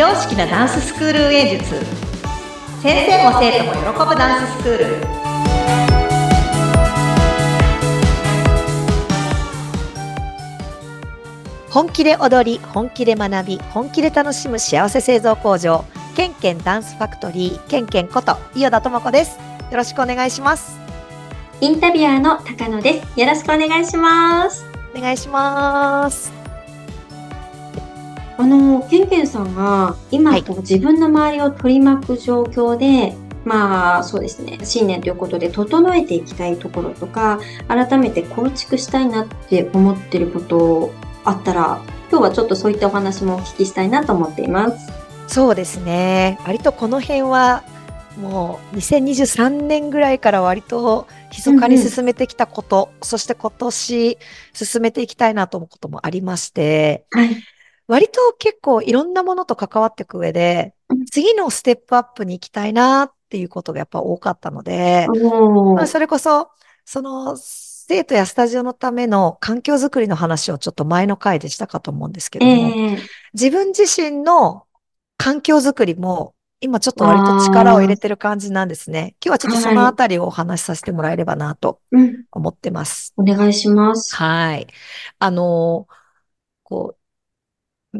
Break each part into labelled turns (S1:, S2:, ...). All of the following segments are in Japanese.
S1: 常識なダンススクール運営術。先生も生徒も喜ぶダンススクール。本気で踊り本気で学び本気で楽しむ幸せ製造工場。ケンケンダンスファクトリーケンケンこと伊予田智子です。よろしくお願いします。
S2: インタビュアーの高野です。よろしくお願いします。
S1: お願いします
S2: あの、ケンケンさんが今、
S1: はい
S2: こう自分の周りを取り巻く状況で、まあそうですね、新年ということで整えていきたいところとか、改めて構築したいなって思ってることあったら、今日はちょっとそういったお話もお聞きしたいなと思っています。
S1: そうですね割とこの辺はもう2023年ぐらいから割と密かに進めてきたこと、そして今年進めていきたいなと思うこともありまして、
S2: はい。
S1: 割と結構いろんなものと関わっていく上で
S2: うん、
S1: 次のステップアップに行きたいなっていうことがやっぱ多かったので、まあそれこそ、その生徒やスタジオのための環境づくりの話をちょっと前の回でしたかと思うんですけども、
S2: ええ
S1: 自分自身の環境づくりも今ちょっと割と力を入れてる感じなんですね。今日はちょっとそのあたりをお話しさせてもらえればなと
S2: うん。
S1: 思ってます。
S2: お願いします。
S1: はい。あのーこう、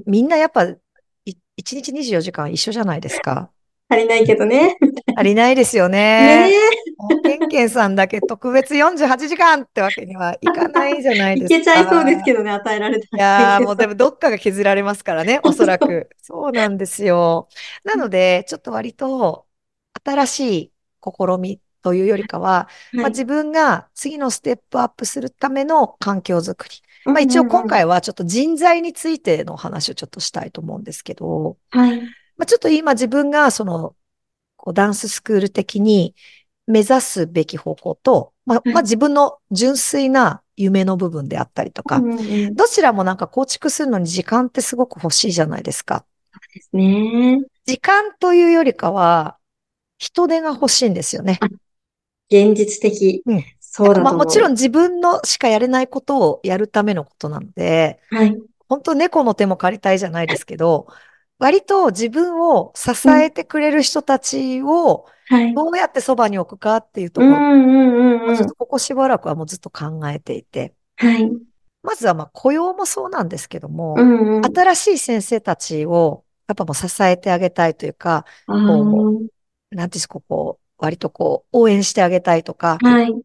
S1: みんなやっぱ、い1日24時間一緒じゃないですか。
S2: 足りないけどね。
S1: 足りないですよ
S2: ね
S1: ね。もうケンケンさんだけ特別48時間ってわけにはいかないじゃない
S2: い
S1: ですか。
S2: けちゃいそうですけどね、与えられた
S1: い
S2: ら。
S1: やーもうでもどっかが削られますからね、おそらく。そうなんですよ。なので、ちょっと割と新しい試みというよりかは、まあ、
S2: はい
S1: 自分が次のステップアップするための環境づくり。まあ、一応今回はちょっと人材についてのお話をちょっとしたいと思うんですけど、
S2: はい。
S1: まあ、ちょっと今自分がその、こうダンススクール的に目指すべき方向と、まあ、
S2: はい
S1: まあ自分の純粋な夢の部分であったりとか、
S2: うんうんそう
S1: どちらもなんか構築するのに時間ってすごく欲しいじゃないですか。
S2: ですね。
S1: 時間というよりかは、人手が欲しいんですよね。
S2: 現実的。
S1: うん
S2: そうだ。
S1: まあもちろん自分のしかやれないことをやるためのことなので、
S2: はい。
S1: 本当猫の手も借りたいじゃないですけど、割と自分を支えてくれる人たちを
S2: はい。
S1: どうやってそばに置くかっていうところ、
S2: うんうんうんうん。
S1: ちょっとここしばらくはもうずっと考えていて、
S2: はい。
S1: まずはまあ雇用もそうなんですけども、
S2: うんうん。
S1: 新しい先生たちをやっぱもう支えてあげたいというか、
S2: あー
S1: なんていうんですか、こう、割とこう、応援してあげたいとか、
S2: はい。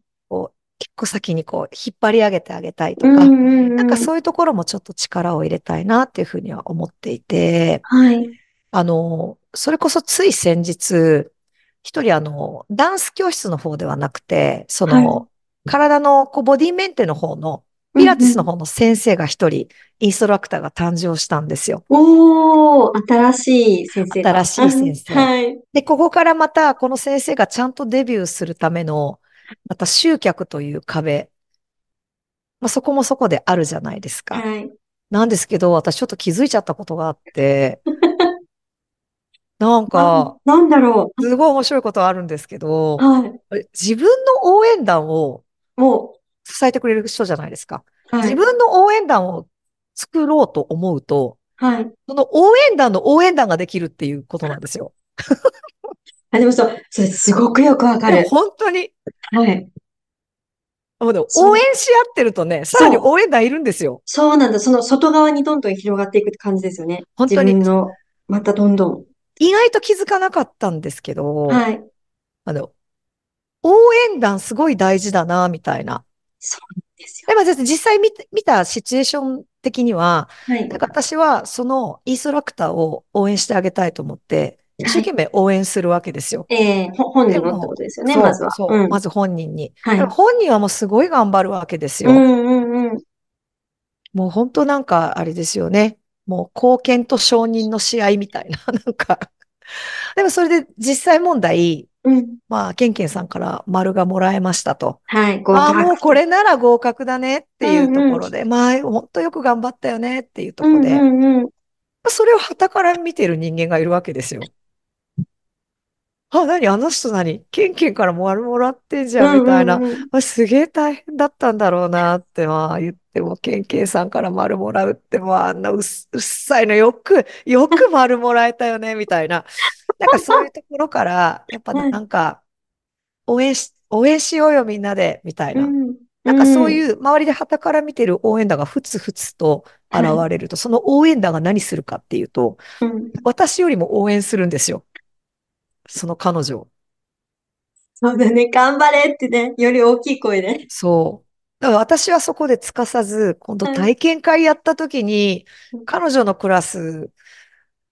S1: こう、一個先にこう、引っ張り上げてあげたいとか、
S2: うんうんうん。
S1: なんかそういうところもちょっと力を入れたいなっていうふうには思っていて、
S2: はい。
S1: あの、それこそつい先日、一人あの、ダンス教室の方ではなくて、その、体のこうボディメンテの方の、ピラティスの方の先生が一人、インストラクターが誕生したんですよ。
S2: おー、新しい先生だ。
S1: 新しい先生
S2: はい。
S1: で、ここからまたこの先生がちゃんとデビューするための、また集客という壁、まあ、そこもそこであるじゃないですか。
S2: はい。
S1: なんですけど、私ちょっと気づいちゃったことがあって、なんか、
S2: あなんだろ
S1: すごい面白いことあるんですけど
S2: う。、はい。
S1: 自分の応援団を
S2: も
S1: 支えてくれる人じゃないですか。
S2: う、はい。
S1: 自分の応援団を作ろうと思うと、
S2: はい。
S1: その応援団の応援団ができるっていうことなんですよ。
S2: あ、でもそう、それすごくよくわかる。
S1: 本当に、
S2: はい。
S1: 応援し合ってるとね、さらに応援団いるんですよ。
S2: そうなんだ。その外側にどんどん広がっていくって感じですよね。
S1: 本当に
S2: 自分の、またどんどん。
S1: 意外と気づかなかったんですけど、
S2: はい。
S1: あの、応援団すごい大事だな、みたいな。
S2: そうですよ。
S1: でも実際見て見たシチュエーション的には、
S2: はい。
S1: なんか私はそのインストラクターを応援してあげたいと思って、一生懸命応援するわけですよ。
S2: ええほ本人の
S1: でも
S2: ってことですよね、まずは。
S1: そう、
S2: うん。
S1: まず本人に。
S2: はい
S1: 本人はもうすごい頑張るわけですよ。
S2: うんうんうん。
S1: もう本当なんかあれですよね。もう貢献と承認の試合みたいな、なんか。でもそれで実際問題、
S2: うん。
S1: まあ、ケンケンさんから丸がもらえましたと。
S2: はい。合
S1: ああ、もう
S2: 格。
S1: これなら合格だねっていうところで、まあ、本当よく頑張ったよねっていうところで、
S2: うんうんうん。
S1: それを傍から見てる人間がいるわけですよ。あ、何？あの人何？ケンケンから丸もらってんじゃんみたいな。
S2: うんうんうん
S1: あすげえ大変だったんだろうなってまあ言っでも、ケンケンさんから丸もらうって、もうあんなうっうっさいのよく、よく丸もらえたよね、みたいな。なんかそういうところから、やっぱ
S2: はい
S1: なんか、応援し、応援しようよ、みんなで、みたいな。
S2: うん。
S1: なんかそう
S2: うん。
S1: いう、周りで傍から見てる応援団がふつふつと現
S2: はい。
S1: れると、その応援団が何するかっていうと、
S2: うん。
S1: 私よりも応援するんですよ。その彼女を。
S2: そうだね。頑張れってね。より大きい声で。
S1: そう。だから私はそこでつかさず、今度
S2: はい。
S1: 体験会やった時に、
S2: うん
S1: 彼女のクラス、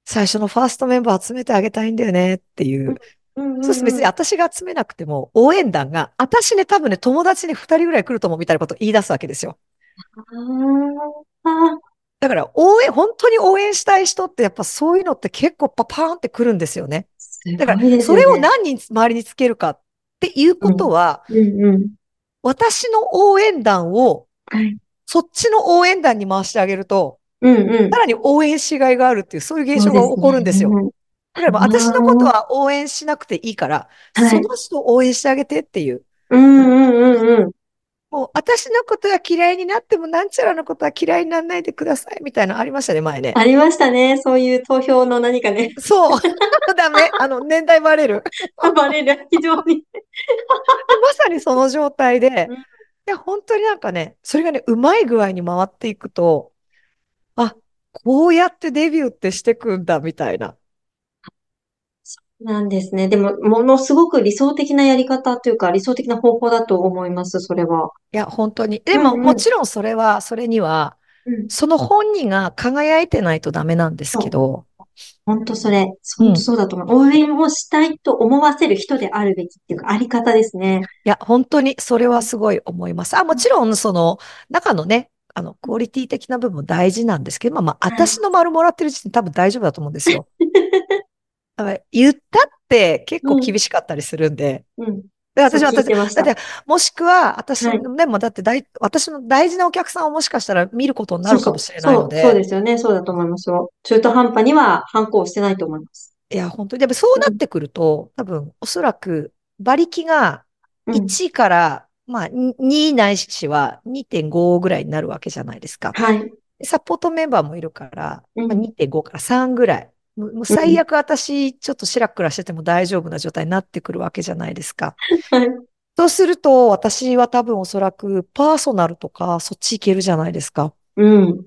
S1: 最初のファーストメンバー集めてあげたいんだよねっていう。
S2: うん
S1: そうすると別に
S2: うんうん。
S1: 私が集めなくても、応援団が、私ね、多分ね、友達に二人ぐらい来ると思うみたいなことを言い出すわけですよ。だから、応援、本当に応援したい人って、やっぱそういうのって結構パパーンって来るんですよね。
S2: す
S1: だから、それを。何人周りにつけるかっていう
S2: うん。
S1: ことは、
S2: うんうん。
S1: 私の応援団を、
S2: はい。
S1: そっちの応援団に回してあげると、
S2: うんうん。
S1: さらに応援しがいがあるっていう、そういう現象が起こるんですよ。
S2: ね。
S1: だからもう
S2: あ
S1: 私のこと
S2: あ、
S1: は応援しなくていいから、
S2: はい。
S1: その人を応援してあげてっていう。
S2: うんうんうんうん。
S1: もう私のことは嫌いになってもなんちゃらのことは嫌いにならないでくださいみたいなのありましたね、前ね。
S2: ありましたね。そういう投票の何かね。
S1: そう。ダメ。あの、年代バレる。
S2: バレる。非常に。
S1: まさにその状態で、
S2: うん
S1: いや、本当になんかね、それがね、うまい具合に回っていくと、あ、こうやってデビューってしてくんだ、みたいな。
S2: なんですね。でも、ものすごく理想的なやり方というか、理想的な方法だと思います、それは。
S1: いや、本当に。でも、
S2: うんうん。
S1: もちろんそれは、それには、
S2: うん。
S1: その本人が輝いてないとダメなんですけ。ど、
S2: 本当それ、
S1: う
S2: 本当
S1: ん。
S2: そうだと思う。応援をしたいと思わせる人であるべきっていうか、あり方ですね。
S1: いや、本当にそれ
S2: うん
S1: はすごい思います。あ、もちろん、その、中のね、あの、クオリティ的な部分も大事なんですけど、まあまあ、
S2: はい。
S1: 私の丸もらってる時点で多分大丈夫だと思うんですよ。言ったって結構
S2: うん、
S1: 厳しかったりするんで、
S2: うん。
S1: で、私は、私。だって、もしくは、私
S2: はい。
S1: でもだって大、私の大事なお客さんをもしかしたら見ることになるかもしれないの
S2: そう、そう
S1: で、
S2: ですよね。そうだと思いますよ。中途半端には反抗してないと思います。
S1: いや、本当に、でもそうな
S2: うん、
S1: ってくると、多分、おそらく、馬力が
S2: うん。
S1: 1から、まあ、2ないしは2.5ぐらいになるわけじゃないですか。
S2: はい。
S1: でサポートメンバーもいるから、まあ、
S2: うん、
S1: 2.5から3ぐらい。もう。最悪私、ちょっとしらっくらしてても大丈夫な状態になってくるわけじゃないですか。
S2: はい。
S1: そうすると、私は多分おそらくパーソナルとか、そっち行けるじゃないですか。
S2: うん。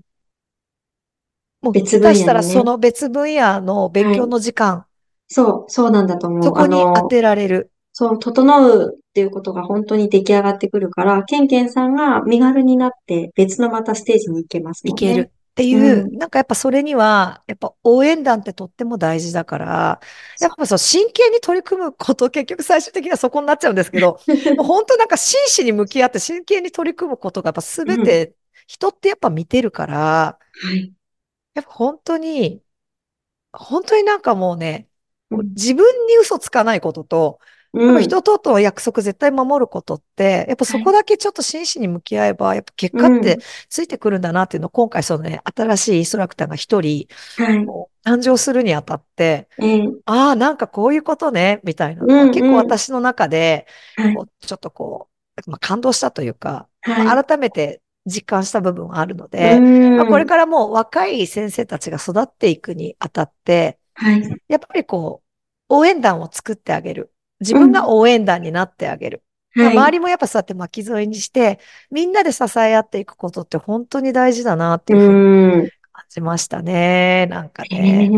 S1: もう
S2: 別分
S1: 下手したら。その別分野の勉強
S2: はい。
S1: の時間、
S2: そう、そうなんだと
S1: そ
S2: 思う。
S1: こ
S2: あの、
S1: に当てられる。
S2: そう、整うっていうことが本当に出来上がってくるから、ケンケンさんが身軽になって別のまたステージに行けますもんね。
S1: いけるって
S2: う
S1: いう、
S2: ん。
S1: なんかやっぱそれには、やっぱ応援団ってとっても大事だから、やっぱそう真剣に取り組むこと、結局最終的にはそこになっちゃうんですけど、もう本当なんか真摯に向き合って真剣に取り組むことがやっぱ
S2: うん。
S1: 全て人ってやっぱ見てるから、
S2: はい。
S1: やっぱ本当に、本当になんかもうね。自分に嘘つかないことと、
S2: うん。
S1: 人との約束絶対守ることって、やっぱそ
S2: はい。
S1: こだけちょっと真摯に向き合えば、やっぱ結果って
S2: うん。
S1: ついてくるんだなっていうのを今回そのね、新しいインストラクターが一人、
S2: はい。
S1: 誕生するにあたって、
S2: ええ
S1: ああ、なんかこういうことね、みたいな
S2: うんうん。
S1: 私の中で、
S2: はい。
S1: こう、ちょっとこう、まあ、感動したというか、改めて実感した部分はあるの
S2: う
S1: で、まあ、これ
S2: ん。
S1: からもう若い先生たちが育っていくにあたって、
S2: はい。
S1: やっぱりこう、応援団を作ってあげる。自
S2: うん。
S1: 分が応援団になってあげる。まあ、
S2: はい。
S1: 周りもやっぱそうやって巻き添えにして、みんなで支え合っていくことって本当に大事だなって
S2: う
S1: いうふうに
S2: ん。
S1: 感じましたね。なんか
S2: ええ
S1: ね。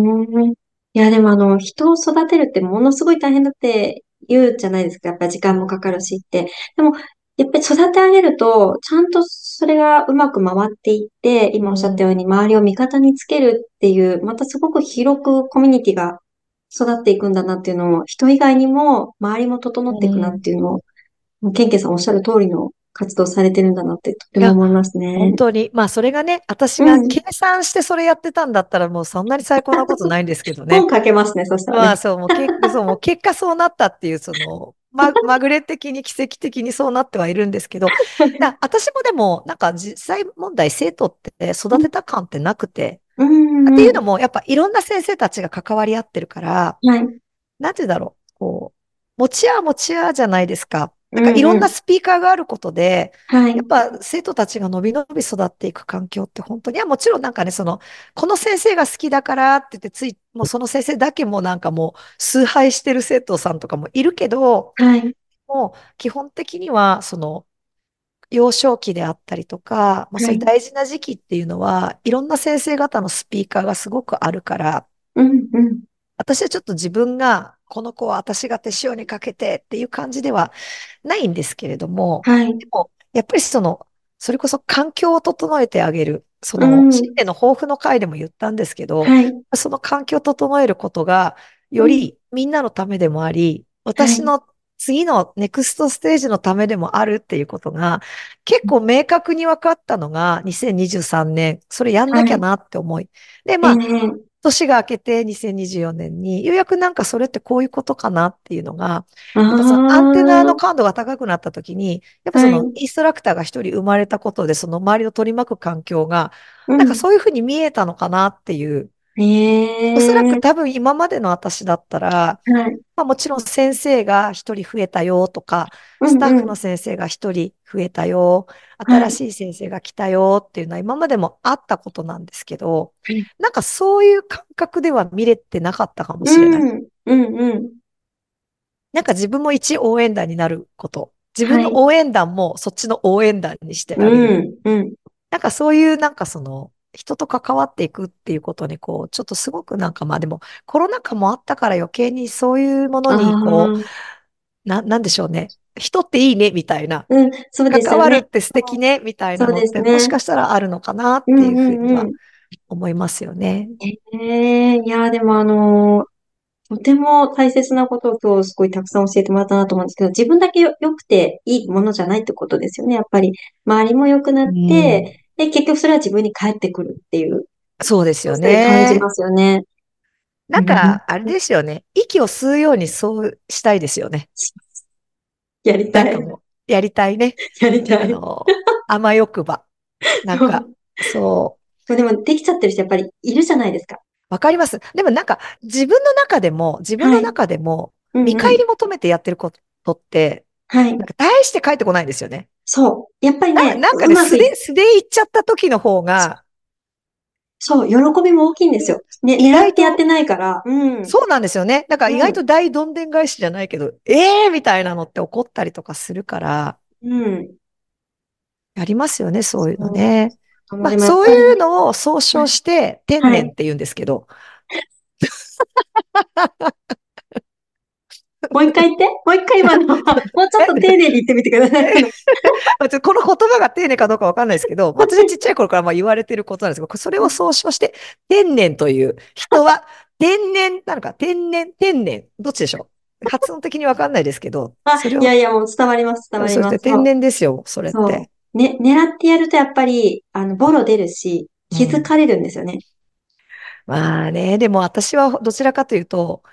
S2: いや、でもあの、人を育てるってものすごい大変だって言うじゃないですか。やっぱ時間もかかるしって。でも、やっぱり育て上げると、ちゃんとそれがうまく回っていって、
S1: う
S2: 今おっしゃったよ
S1: ん。
S2: うに周りを味方につけるっていう、またすごく広くコミュニティが育っていくんだなっていうのを、人以外にも周りも整っていくなっていうのを、ケンケンさんおっしゃる通りの活動されてるんだなってとても思います
S1: 本
S2: ね。
S1: 当に。まあ、それがね、私
S2: うん。
S1: が計算してそれやってたんだったらもうそんなに最高なことないんですけどね。
S2: 本書けますね、そしたらね。
S1: まあ、そう、もう結構、そう、もう結果そうなったっていう、その、ま、まぐれ的に奇跡的にそうなってはいるんですけど、な私もでも、なんか実際問題、生徒って育てた感ってなくて、
S2: うん、
S1: っていうのも、やっぱいろんな先生たちが関わり合ってるから、
S2: はい。
S1: なんて言うんだろう、こう、持ち合う持ち合うじゃないですか。なんかいろんなスピーカーがあることで、
S2: はい
S1: やっ。ぱ生徒たちが伸び伸び育っていく環境って本当に、いやもちろんなんかね、その、この先生が好きだからって言って、つい、もうその先生だけもなんかもう崇拝してる生徒さんとかもいるけど、
S2: はい。
S1: もう基本的には、その、幼少期であったりとか、まあ、そういう大事な時期っていうのは、いろんな先生方のスピーカーがすごくあるから、
S2: うんうん。
S1: 私はちょっと自分が、この子は私が手塩にかけてっていう感じではないんですけれども、
S2: はい。
S1: でも、やっぱりその、それこそ環境を整えてあげる。そ
S2: うん
S1: の、新年の抱負の回でも言ったんですけど、
S2: はい。
S1: その環境を整えることが、よりみんなのためでもあり、私の次のネクストステージのためでもあるっていうことが、結構明確に分かったのが2023年、それやんなきゃなって思い。で、まあ、
S2: ええ
S1: 年が明けて2024年に、ようやくなんかそれってこういうことかなっていうのが、
S2: あ
S1: やっぱそのアンテナの
S2: ー
S1: 感度が高くなった時に、やっぱその
S2: はい。
S1: インストラクターが一人生まれたことで、その周りを取り巻く環境が、
S2: うん
S1: なん。かそういうふうに見えたのかなっていう、
S2: ええ
S1: おそらく多分今までの私だったら、
S2: はい。
S1: まあもちろん先生が一人増えたよとか、
S2: うん
S1: スタッフ
S2: うん
S1: の先生が一人増えたよ、
S2: はい
S1: 新しい先生が来たよっていうのは今までもあったことなんですけど
S2: はい、
S1: なんかそういう感覚では見れてなかったかもしれない。
S2: うん、うん、うん。
S1: なんか自分も一応援団になること。自分の
S2: はい
S1: 応援団もそっちの応援団にしてあ
S2: う
S1: げる。
S2: ん、うん。
S1: なんかそういうなんかその人と関わっていくっていうことにこう、ちょっとすごくなんかまあでもコロナ禍もあったから余計にそういうものにこう、な、なんでしょうね。人っていいねみたいな。
S2: うん、そうですよね
S1: 関わるっ。て素敵ねみたいなのってもしかしたらあるのかなって
S2: うん、
S1: いうふうには
S2: うん、うん。
S1: 思いますよね。
S2: ええいや、でもあのーとても大切なことを今日すごいたくさん教えてもらったなと思うんですけど、自分だけよ良くていいものじゃないってことですよね。やっぱり、周りも良くなって、で、結局それは自分に返ってくるっていう、
S1: そうですよ
S2: そういう感じ
S1: ね。
S2: ますよね。
S1: なんか、あれですよね。息を吸うようにそうしたいですよね。
S2: やりたい。
S1: やりたいね。
S2: やりたい。
S1: あの、甘欲ば。なんか、そう。
S2: でも、できちゃってる人やっぱりいるじゃないですか。
S1: わかります。でもなんか、自分の中でも、自分の中でも、見返り求めてやってることって、
S2: はい
S1: なん。か大して返ってこないんですよね。
S2: そう。やっぱり
S1: な
S2: ね、
S1: なんかね、素で、素でいっちゃった時の方が、
S2: そう、喜びも大きいんですよ。ね、狙ってやってないから。うん。
S1: そうなんですよね。だから意外と大どんでん返しじゃないけど、ええーみたいなのって起こったりとかするから、
S2: うん。
S1: やりますよね、そういうのね。まあ、
S2: でもやっ
S1: そういうのを総称して、天然って言うんですけど、
S2: もう一回言って。もう一回今の、もうちょっと丁寧に言ってみてください。
S1: この言葉が丁寧かどうかわかんないですけど、ま あ私はちっちゃい頃からまあ言われてることなんですけど、それを総称して、天然という人は、天然なのか、天然、天然、どっちでしょう？発音的にわかんないですけど、
S2: あ、
S1: それを
S2: いやいや、もう伝わります、伝わり
S1: そ
S2: ます。
S1: して天然ですよ、それって。
S2: ね、狙ってやるとやっぱり、あの、ボロ出るし、気づかれるんですよね。
S1: まあね、でも私はどちらかというと、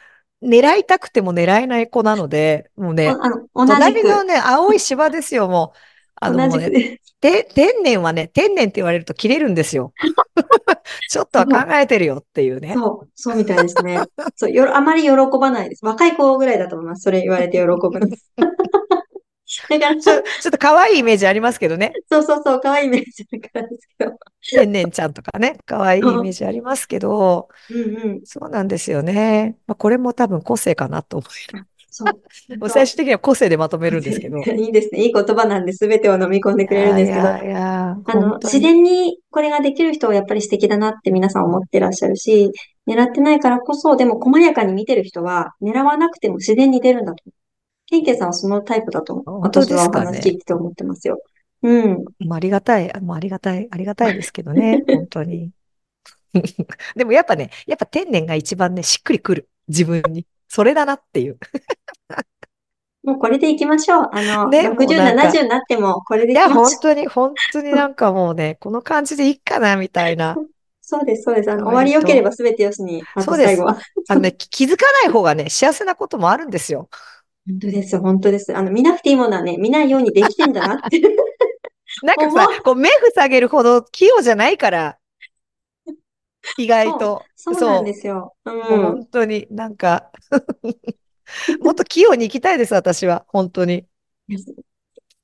S1: 狙いたくても狙えない子なので、もうね、隣のね、青い芝ですよ、もう。あの、ね、天然はね、天然って言われると切れるんですよ。ちょっとは考えてるよっていうね。
S2: そう、そうみたいですね。そう、よ、あまり喜ばないです。若い子ぐらいだと思います。それ言われて喜ぶの。
S1: ちょ、ちょっと可愛いイメージありますけどね。
S2: そうそうそう、可愛いイメージだからですけど。
S1: 天然ちゃんとかね、可愛いイメージありますけど、
S2: うんうん。
S1: そうなんですよね。まあ、これも多分個性かなと思
S2: そう。
S1: う。最終的には個性でまとめるんですけど。
S2: いいですね。いい言葉なんで全てを飲み込んでくれるんですけど。
S1: いやいや
S2: あの、自。然にこれができる人はやっぱり素敵だなって皆さん思ってらっしゃるし、狙ってないからこそ、でも細やかに見てる人は、狙わなくても自然に出るんだと。ケンケンさんはそのタイプだと、私は話聞いてて思ってますよ。うん。
S1: もうありがたい、もうありがたい、ありがたいですけどね、本当に。でもやっぱね、やっぱ天然が一番ね、しっくりくる。自分に。それだなっていう。
S2: もうこれでいきましょう。あの、
S1: ねもう
S2: 60、
S1: なんか
S2: 70になってもこれで
S1: いや、
S2: いきましょう。
S1: 本当に、本当になんかもうね、この感じでいいかな、みたいな。
S2: そうです、そうです。あの、終わり良ければ全てよしに、あ
S1: そうです。あのね、き気づかない方がね、幸せなこともあるんですよ。
S2: 本当です、本当です。あの、見なくていいものはね、見ないようにできてんだなって。
S1: なんか
S2: 思
S1: さ、こう目塞げるほど器用じゃないから、意外と。
S2: そうなんですよ。う。
S1: もうん本当になんか、もっと器用に行きたいです、私は。本当に。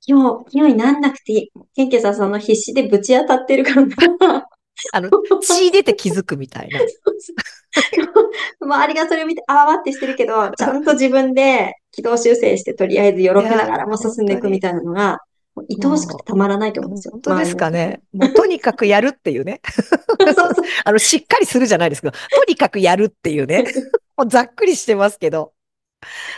S2: 今日、今日になんなくていい。ケンケさんその必死でぶち当たってるから。
S1: あの、血出て気づくみたいな。
S2: 周りがそれを見て、あわわってしてるけど、ちゃんと自分で軌道修正して、とりあえずよろけながらも進んでいくみたいなのが、愛おしくてたまらないと思うんですよ。
S1: 本当ですかね。もうとにかくやるっていうね。
S2: そうそう
S1: あの、しっかりするじゃないですけど、とにかくやるっていうね。もうざっくりしてますけど。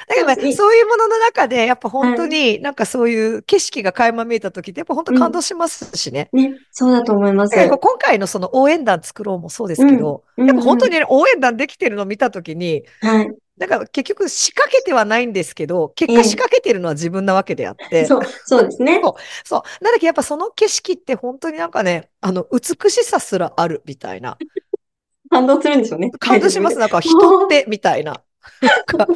S1: だからまあ
S2: そう
S1: いうものの中で、やっぱ本当になんかそういう景色が垣間見えた時って、やっぱ本当感動しますしね。
S2: ね、そうだと思います。
S1: 今回のその応援団作ろうもそうですけど、
S2: うん
S1: やっぱ本当にね応援団できてるのを見た時に、
S2: はい。
S1: なんか結局仕掛けてはないんですけど、結
S2: ええ
S1: 果仕掛けてるのは自分なわけであって、
S2: そう、そうですね。
S1: そう。なんだけどやっぱその景色って本当になんかね、あの、美しさすらあるみたいな。
S2: 感動するんでしょうね。
S1: 感動します。なんか人って みたいな。なんか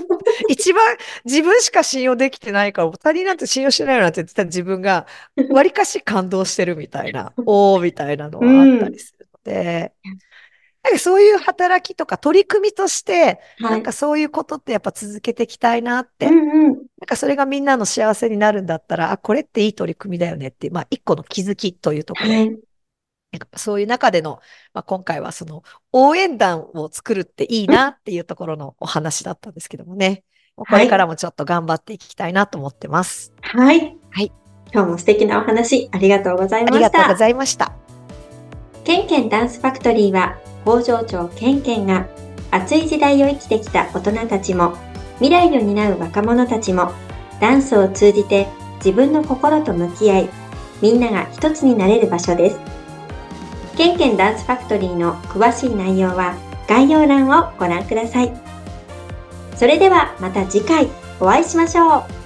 S1: 一番自分しか信用できてないから、他人なんて信用してないよなんて言ってた自分が、わりかし感動してるみたいな、おーみたいなのはあったりするので、なんかそういう働きとか取り組みとして、
S2: は
S1: ないん。かそういうことってやっぱ続けていきたいなって、
S2: うんうん。
S1: なんかそれがみんなの幸せになるんだったら、あ、これっていい取り組みだよねってまあ一個の気づきというところで
S2: はい。
S1: そういう中での、まあ、今回はその応援団を作るっていいなっていうところのお話だったんですけどもね。これからもちょっと頑張っていきたいなと思ってます。
S2: はい。
S1: はい。
S2: 今日も素敵なお話、ありがとうござい
S1: あ
S2: ました。
S1: りがとうございました。
S2: ケンケンダンスファクトリーは工場長ケンケンが熱い時代を生きてきた大人たちも未来を担う若者たちもダンスを通じて自分の心と向き合いみんなが一つになれる場所です。ケンケンダンスファクトリーの詳しい内容は概要欄をご覧ください。それではまた次回お会いしましょう。